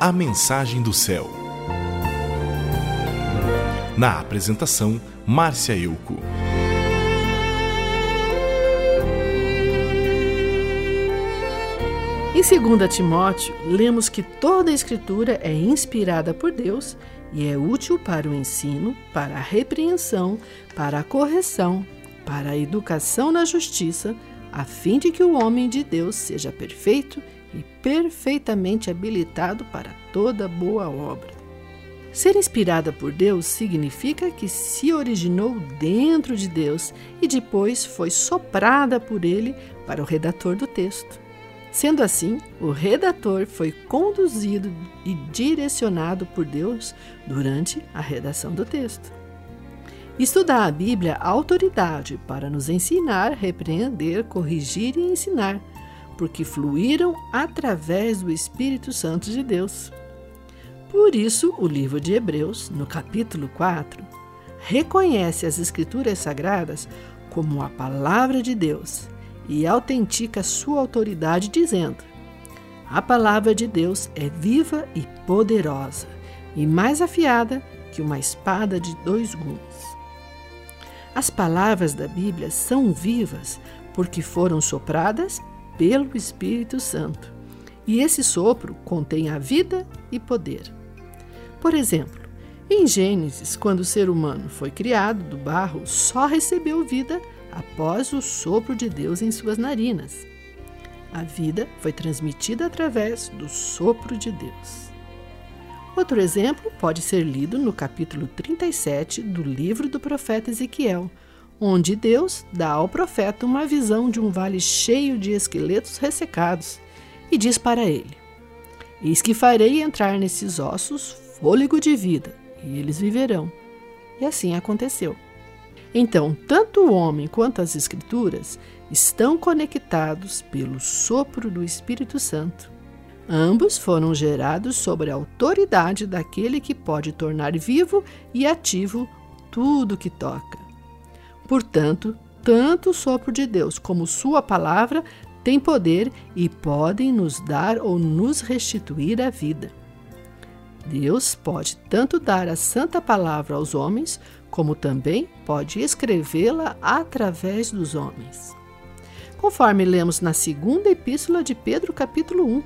A Mensagem do Céu. Na apresentação, Márcia Euco. Em 2 Timóteo, lemos que toda a Escritura é inspirada por Deus e é útil para o ensino, para a repreensão, para a correção, para a educação na justiça, a fim de que o homem de Deus seja perfeito e perfeitamente habilitado para toda boa obra. Ser inspirada por Deus significa que se originou dentro de Deus e depois foi soprada por Ele para o redator do texto. Sendo assim, o redator foi conduzido e direcionado por Deus durante a redação do texto. Estudar a Bíblia há autoridade para nos ensinar, repreender, corrigir e ensinar, porque fluíram através do Espírito Santo de Deus. Por isso, o livro de Hebreus, no capítulo 4, reconhece as Escrituras Sagradas como a palavra de Deus e autentica sua autoridade, dizendo: A palavra de Deus é viva e poderosa, e mais afiada que uma espada de dois gumes. As palavras da Bíblia são vivas porque foram sopradas pelo Espírito Santo, e esse sopro contém a vida e poder. Por exemplo, em Gênesis, quando o ser humano foi criado do barro, só recebeu vida após o sopro de Deus em suas narinas. A vida foi transmitida através do sopro de Deus. Outro exemplo pode ser lido no capítulo 37 do livro do profeta Ezequiel, onde Deus dá ao profeta uma visão de um vale cheio de esqueletos ressecados e diz para ele: Eis que farei entrar nesses ossos fôlego de vida, e eles viverão. E assim aconteceu. Então, tanto o homem quanto as Escrituras estão conectados pelo sopro do Espírito Santo. Ambos foram gerados sob a autoridade daquele que pode tornar vivo e ativo tudo que toca. Portanto, tanto o sopro de Deus como Sua palavra têm poder e podem nos dar ou nos restituir a vida. Deus pode tanto dar a santa palavra aos homens, como também pode escrevê-la através dos homens. Conforme lemos na segunda epístola de Pedro, capítulo 1,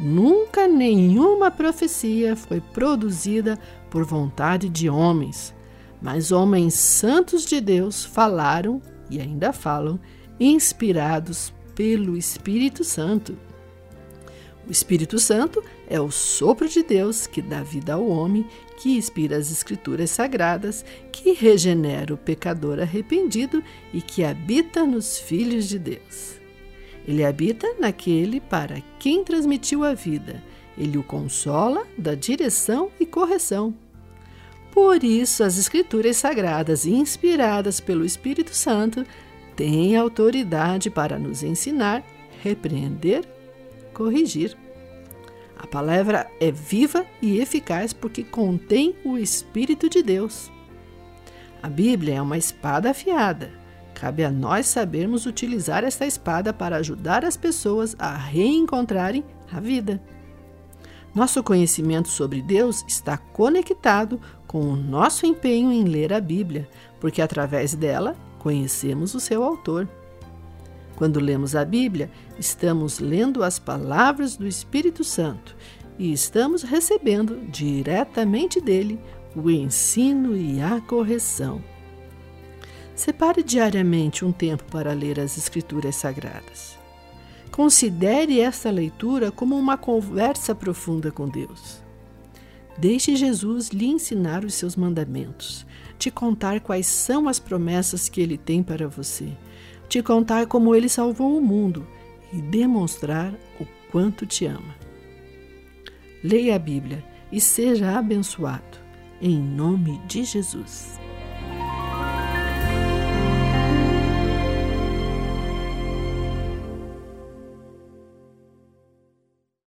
nunca nenhuma profecia foi produzida por vontade de homens, mas homens santos de Deus falaram e ainda falam, inspirados pelo Espírito Santo. O Espírito Santo é o sopro de Deus que dá vida ao homem, que inspira as Escrituras sagradas, que regenera o pecador arrependido e que habita nos filhos de Deus. Ele habita naquele para quem transmitiu a vida. Ele o consola, dá direção e correção. Por isso, as Escrituras sagradas, inspiradas pelo Espírito Santo, têm autoridade para nos ensinar, repreender corrigir. A palavra é viva e eficaz porque contém o Espírito de Deus. A Bíblia é uma espada afiada. Cabe a nós sabermos utilizar esta espada para ajudar as pessoas a reencontrarem a vida. Nosso conhecimento sobre Deus está conectado com o nosso empenho em ler a Bíblia, porque através dela conhecemos o seu autor. Quando lemos a Bíblia, estamos lendo as palavras do Espírito Santo e estamos recebendo diretamente dele o ensino e a correção. Separe diariamente um tempo para ler as Escrituras Sagradas. Considere esta leitura como uma conversa profunda com Deus. Deixe Jesus lhe ensinar os seus mandamentos, te contar quais são as promessas que ele tem para você te contar como ele salvou o mundo e demonstrar o quanto te ama. Leia a Bíblia e seja abençoado, em nome de Jesus.